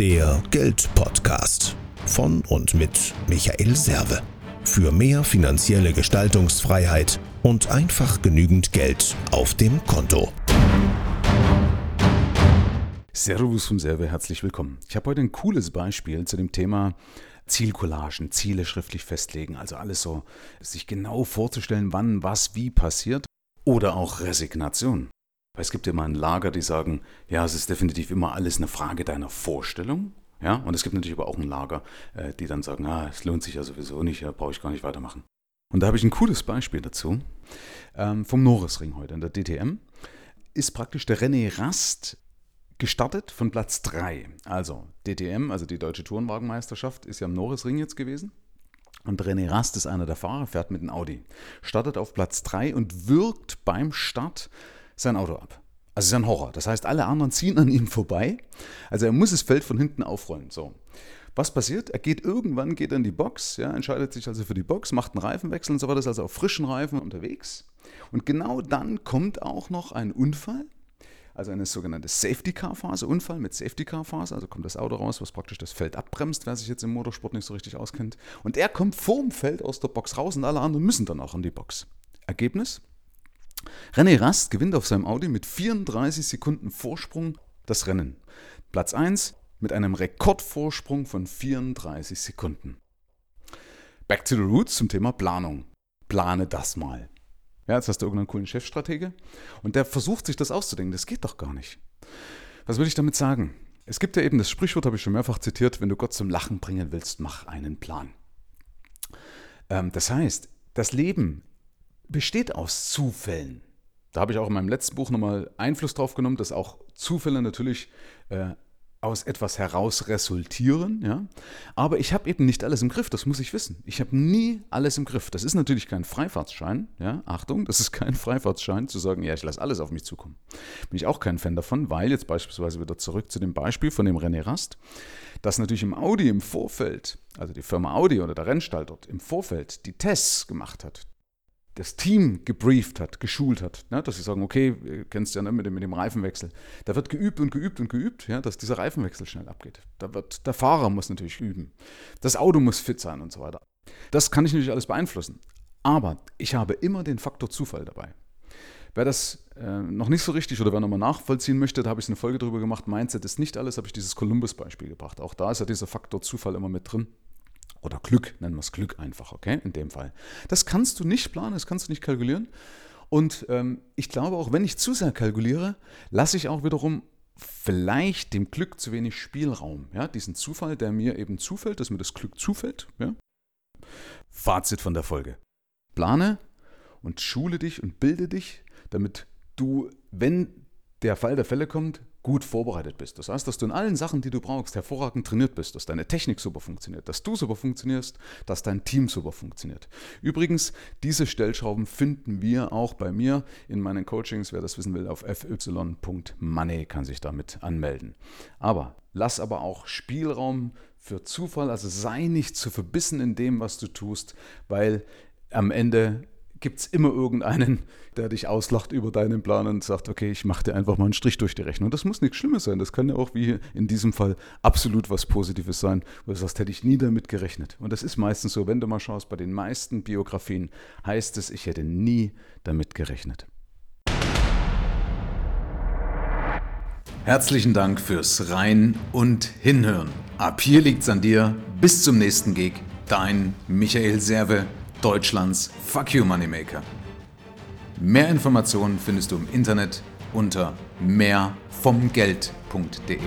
Der Geldpodcast von und mit Michael Serve. Für mehr finanzielle Gestaltungsfreiheit und einfach genügend Geld auf dem Konto. Servus vom Serve, herzlich willkommen. Ich habe heute ein cooles Beispiel zu dem Thema Zielcollagen, Ziele schriftlich festlegen, also alles so, sich genau vorzustellen, wann was wie passiert oder auch Resignation. Weil es gibt immer ein Lager, die sagen, ja, es ist definitiv immer alles eine Frage deiner Vorstellung. Ja, und es gibt natürlich aber auch ein Lager, äh, die dann sagen, ah, es lohnt sich ja sowieso nicht, ja, brauche ich gar nicht weitermachen. Und da habe ich ein cooles Beispiel dazu. Ähm, vom Norrisring heute in der DTM ist praktisch der René Rast gestartet von Platz 3. Also DTM, also die Deutsche Tourenwagenmeisterschaft, ist ja am Norrisring jetzt gewesen. Und René Rast ist einer der Fahrer, fährt mit dem Audi. Startet auf Platz 3 und wirkt beim Start sein Auto ab. Also ist ein Horror. Das heißt, alle anderen ziehen an ihm vorbei. Also er muss das Feld von hinten aufrollen. So. Was passiert? Er geht irgendwann, geht in die Box, ja, entscheidet sich also für die Box, macht einen Reifenwechsel und so weiter, ist also auf frischen Reifen unterwegs. Und genau dann kommt auch noch ein Unfall also eine sogenannte Safety Car Phase, Unfall mit Safety Car Phase, also kommt das Auto raus, was praktisch das Feld abbremst, wer sich jetzt im Motorsport nicht so richtig auskennt. Und er kommt vorm Feld aus der Box raus und alle anderen müssen dann auch in die Box. Ergebnis? René Rast gewinnt auf seinem Audi mit 34 Sekunden Vorsprung das Rennen. Platz 1 mit einem Rekordvorsprung von 34 Sekunden. Back to the roots zum Thema Planung. Plane das mal. Ja, jetzt hast du irgendeinen coolen Chefstratege und der versucht sich das auszudenken. Das geht doch gar nicht. Was will ich damit sagen? Es gibt ja eben das Sprichwort, habe ich schon mehrfach zitiert, wenn du Gott zum Lachen bringen willst, mach einen Plan. Ähm, das heißt, das Leben besteht aus Zufällen. Da habe ich auch in meinem letzten Buch nochmal Einfluss drauf genommen, dass auch Zufälle natürlich äh, aus etwas heraus resultieren, ja. Aber ich habe eben nicht alles im Griff, das muss ich wissen. Ich habe nie alles im Griff. Das ist natürlich kein Freifahrtsschein, ja. Achtung, das ist kein Freifahrtsschein, zu sagen, ja, ich lasse alles auf mich zukommen. Bin ich auch kein Fan davon, weil jetzt beispielsweise wieder zurück zu dem Beispiel von dem René Rast, dass natürlich im Audi im Vorfeld, also die Firma Audi oder der Rennstall dort im Vorfeld die Tests gemacht hat, das Team gebrieft hat, geschult hat, ne, dass sie sagen, okay, ihr kennst ja ne, mit, dem, mit dem Reifenwechsel. Da wird geübt und geübt und geübt, ja, dass dieser Reifenwechsel schnell abgeht. Da wird, der Fahrer muss natürlich üben. Das Auto muss fit sein und so weiter. Das kann ich natürlich alles beeinflussen. Aber ich habe immer den Faktor Zufall dabei. Wer das äh, noch nicht so richtig oder wer nochmal nachvollziehen möchte, da habe ich eine Folge drüber gemacht. Mindset ist nicht alles, habe ich dieses Columbus-Beispiel gebracht. Auch da ist ja dieser Faktor Zufall immer mit drin. Oder Glück, nennen wir es Glück einfach, okay? In dem Fall. Das kannst du nicht planen, das kannst du nicht kalkulieren. Und ähm, ich glaube, auch wenn ich zu sehr kalkuliere, lasse ich auch wiederum vielleicht dem Glück zu wenig Spielraum. Ja? Diesen Zufall, der mir eben zufällt, dass mir das Glück zufällt. Ja? Fazit von der Folge. Plane und schule dich und bilde dich, damit du, wenn der Fall der Fälle kommt, gut vorbereitet bist. Das heißt, dass du in allen Sachen, die du brauchst, hervorragend trainiert bist, dass deine Technik super funktioniert, dass du super funktionierst, dass dein Team super funktioniert. Übrigens, diese Stellschrauben finden wir auch bei mir in meinen Coachings. Wer das wissen will, auf fy.money kann sich damit anmelden. Aber lass aber auch Spielraum für Zufall, also sei nicht zu verbissen in dem, was du tust, weil am Ende gibt es immer irgendeinen, der dich auslacht über deinen Plan und sagt, okay, ich mache dir einfach mal einen Strich durch die Rechnung. Das muss nichts Schlimmes sein. Das kann ja auch wie in diesem Fall absolut was Positives sein, wo du sagst, hätte ich nie damit gerechnet. Und das ist meistens so, wenn du mal schaust, bei den meisten Biografien heißt es, ich hätte nie damit gerechnet. Herzlichen Dank fürs Rein und Hinhören. Ab hier liegt's an dir. Bis zum nächsten Gig. Dein Michael Serve Deutschlands Fuck You Moneymaker. Mehr Informationen findest du im Internet unter mehrvomgeld.de.